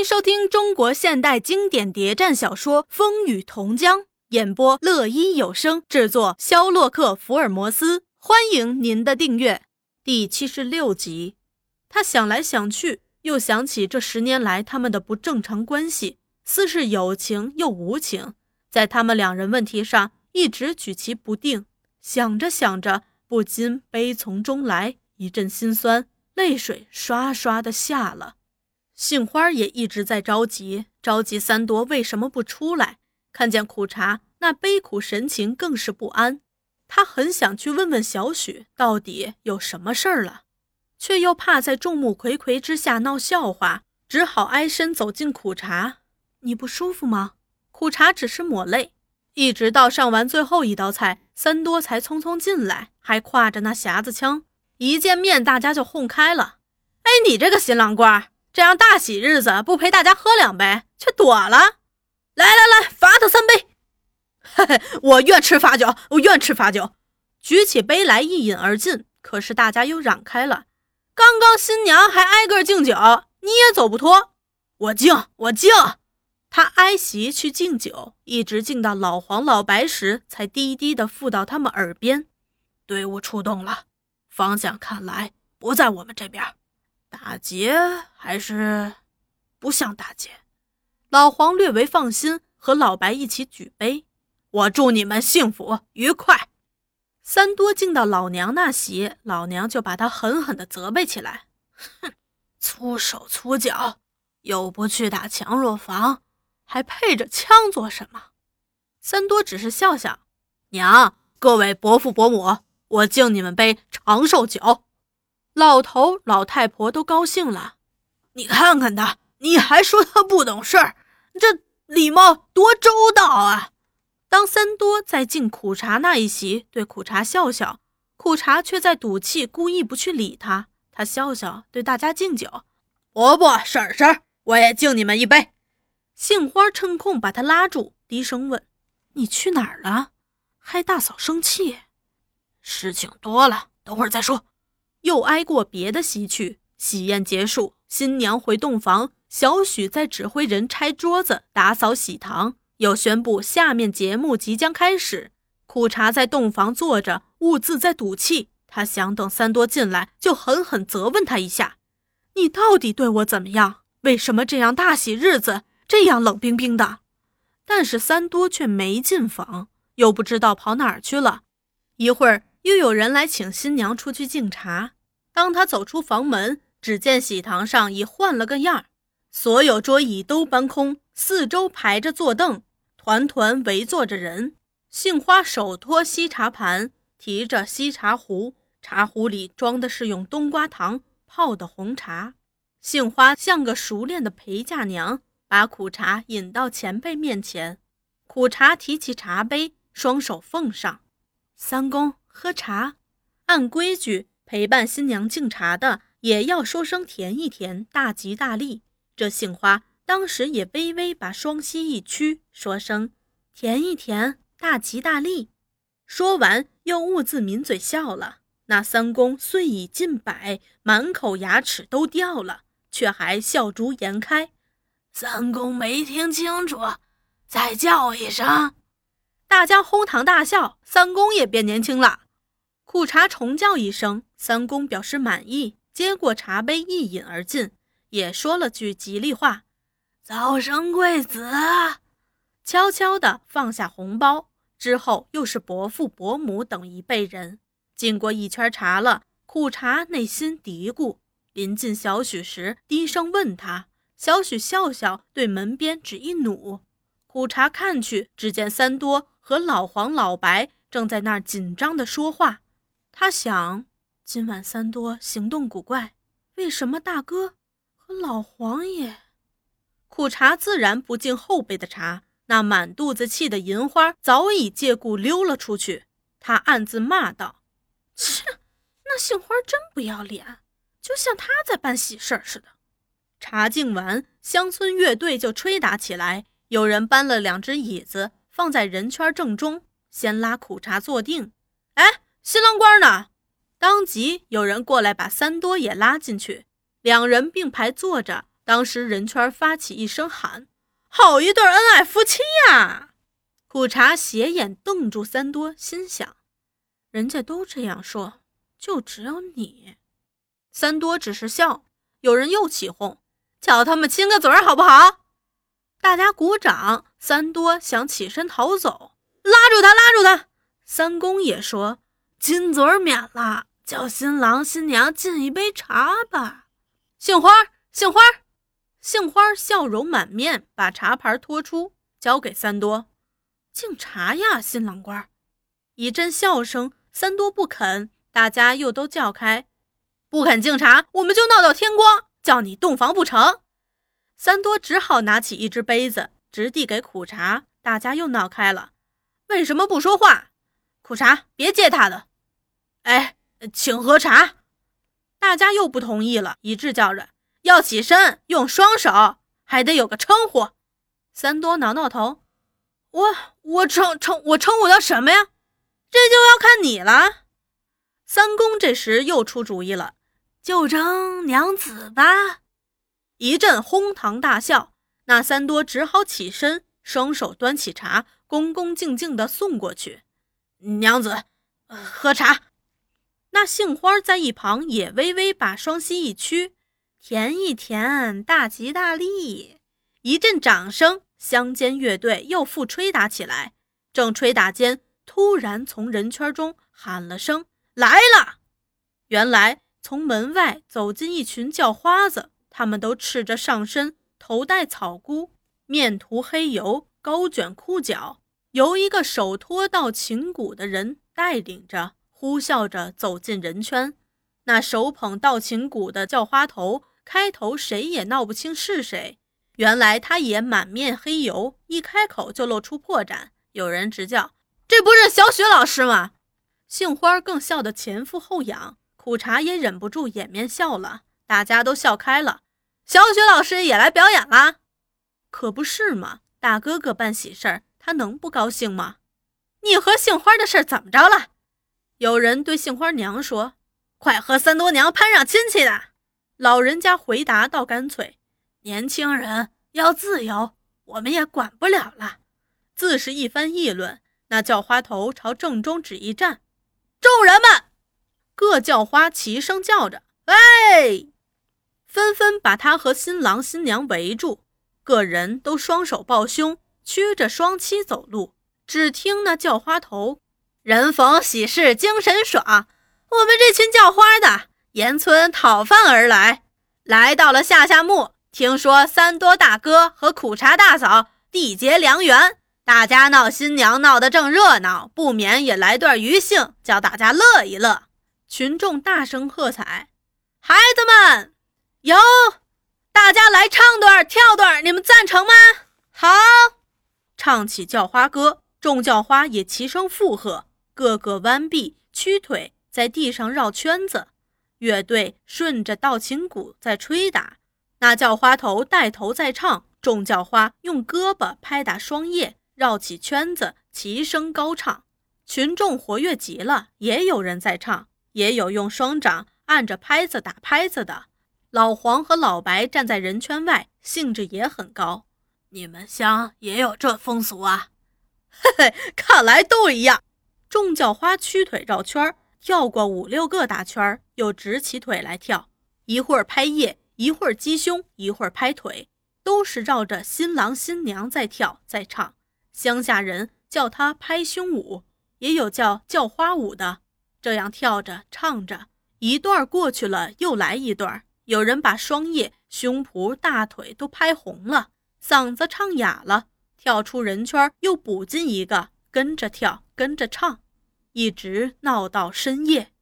迎收听中国现代经典谍战小说《风雨同江》，演播乐一有声制作，肖洛克福尔摩斯。欢迎您的订阅。第七十六集，他想来想去，又想起这十年来他们的不正常关系，似是有情又无情，在他们两人问题上一直举棋不定。想着想着，不禁悲从中来，一阵心酸，泪水刷刷的下了。杏花也一直在着急，着急三多为什么不出来？看见苦茶那悲苦神情，更是不安。他很想去问问小许，到底有什么事儿了，却又怕在众目睽睽之下闹笑话，只好挨身走进苦茶。你不舒服吗？苦茶只是抹泪，一直到上完最后一道菜，三多才匆匆进来，还挎着那匣子枪。一见面，大家就哄开了。哎，你这个新郎官！这样大喜日子不陪大家喝两杯，却躲了。来来来，罚他三杯。嘿嘿，我愿吃罚酒，我愿吃罚酒。举起杯来一饮而尽。可是大家又让开了。刚刚新娘还挨个敬酒，你也走不脱。我敬，我敬。他挨席去敬酒，一直敬到老黄老白时，才低低的附到他们耳边。队伍出动了，方向看来不在我们这边。打劫还是不像打劫？老黄略为放心，和老白一起举杯。我祝你们幸福愉快。三多敬到老娘那席，老娘就把他狠狠地责备起来：“哼，粗手粗脚，又不去打强弱房，还配着枪做什么？”三多只是笑笑：“娘，各位伯父伯母，我敬你们杯长寿酒。”老头老太婆都高兴了，你看看他，你还说他不懂事儿，这礼貌多周到啊！当三多在敬苦茶那一席，对苦茶笑笑，苦茶却在赌气，故意不去理他。他笑笑对大家敬酒，伯伯婶婶，我也敬你们一杯。杏花趁空把他拉住，低声问：“你去哪儿了？害大嫂生气？事情多了，等会儿再说。”又挨过别的席去，喜宴结束，新娘回洞房，小许在指挥人拆桌子、打扫喜堂，又宣布下面节目即将开始。苦茶在洞房坐着，兀自在赌气。他想等三多进来，就狠狠责问他一下：“你到底对我怎么样？为什么这样大喜日子这样冷冰冰的？”但是三多却没进房，又不知道跑哪儿去了。一会儿。又有人来请新娘出去敬茶。当他走出房门，只见喜堂上已换了个样儿所有桌椅都搬空，四周排着坐凳，团团围坐着人。杏花手托西茶盘，提着西茶壶，茶壶里装的是用冬瓜糖泡的红茶。杏花像个熟练的陪嫁娘，把苦茶引到前辈面前。苦茶提起茶杯，双手奉上，三公。喝茶，按规矩陪伴新娘敬茶的也要说声甜一甜，大吉大利。这杏花当时也微微把双膝一屈，说声甜一甜，大吉大利。说完又兀自抿嘴笑了。那三公虽已近百，满口牙齿都掉了，却还笑逐颜开。三公没听清楚，再叫一声。大家哄堂大笑，三公也变年轻了。苦茶重叫一声，三公表示满意，接过茶杯一饮而尽，也说了句吉利话：“早生贵子。”悄悄地放下红包之后，又是伯父伯母等一辈人敬过一圈茶了。苦茶内心嘀咕，临近小许时，低声问他。小许笑笑，对门边只一弩。苦茶看去，只见三多。和老黄、老白正在那儿紧张地说话。他想，今晚三多行动古怪，为什么大哥和老黄也？苦茶自然不敬后辈的茶，那满肚子气的银花早已借故溜了出去。他暗自骂道：“切，那杏花真不要脸，就像他在办喜事儿似的。”茶敬完，乡村乐队就吹打起来，有人搬了两只椅子。放在人圈正中，先拉苦茶坐定。哎，新郎官呢？当即有人过来把三多也拉进去，两人并排坐着，当时人圈发起一声喊：“好一对恩爱夫妻呀！”苦茶斜眼瞪住三多，心想：人家都这样说，就只有你。三多只是笑。有人又起哄：“叫他们亲个嘴儿好不好？”大家鼓掌。三多想起身逃走，拉住他，拉住他。三公也说：“亲嘴儿免了，叫新郎新娘敬一杯茶吧。”杏花，杏花，杏花笑容满面，把茶盘托出，交给三多：“敬茶呀，新郎官。”一阵笑声。三多不肯，大家又都叫开：“不肯敬茶，我们就闹到天光，叫你洞房不成。”三多只好拿起一只杯子。直递给苦茶，大家又闹开了。为什么不说话？苦茶，别接他的。哎，请喝茶。大家又不同意了，一致叫着要起身，用双手，还得有个称呼。三多挠挠头，我我称称我称呼他什么呀？这就要看你了。三公这时又出主意了，就称娘子吧。一阵哄堂大笑。那三多只好起身，双手端起茶，恭恭敬敬地送过去。娘子，喝茶。那杏花在一旁也微微把双膝一屈，甜一甜，大吉大利。一阵掌声，乡间乐队又复吹打起来。正吹打间，突然从人圈中喊了声：“来了！”原来从门外走进一群叫花子，他们都赤着上身。头戴草箍，面涂黑油，高卷裤脚，由一个手托道琴鼓的人带领着，呼啸着走进人圈。那手捧道琴鼓的叫花头，开头谁也闹不清是谁。原来他也满面黑油，一开口就露出破绽。有人直叫：“这不是小雪老师吗？”杏花更笑得前俯后仰，苦茶也忍不住掩面笑了。大家都笑开了。小雪老师也来表演啦，可不是嘛！大哥哥办喜事儿，他能不高兴吗？你和杏花的事怎么着了？有人对杏花娘说：“快和三多娘攀上亲戚的。”老人家回答道：“干脆，年轻人要自由，我们也管不了了。”自是一番议论。那叫花头朝正中指一站，众人们各叫花齐声叫着：“哎！”纷纷把他和新郎新娘围住，个人都双手抱胸，屈着双膝走路。只听那叫花头：“人逢喜事精神爽，我们这群叫花的沿村讨饭而来，来到了下下墓。听说三多大哥和苦茶大嫂缔结良缘，大家闹新娘闹得正热闹，不免也来段余兴，叫大家乐一乐。”群众大声喝彩：“孩子们！”有，大家来唱段跳段，你们赞成吗？好，唱起叫花歌，众叫花也齐声附和，个个弯臂屈腿在地上绕圈子。乐队顺着道琴鼓在吹打，那叫花头带头在唱，众叫花用胳膊拍打双叶，绕起圈子，齐声高唱。群众活跃极了，也有人在唱，也有用双掌按着拍子打拍子的。老黄和老白站在人圈外，兴致也很高。你们乡也有这风俗啊？嘿嘿，看来都一样。众叫花屈腿绕圈，跳过五六个大圈，又直起腿来跳。一会儿拍叶，一会儿击胸，一会儿拍腿，都是绕着新郎新娘在跳在唱。乡下人叫他拍胸舞，也有叫叫花舞的。这样跳着唱着，一段过去了，又来一段。有人把双叶、胸脯、大腿都拍红了，嗓子唱哑了，跳出人圈又补进一个，跟着跳，跟着唱，一直闹到深夜。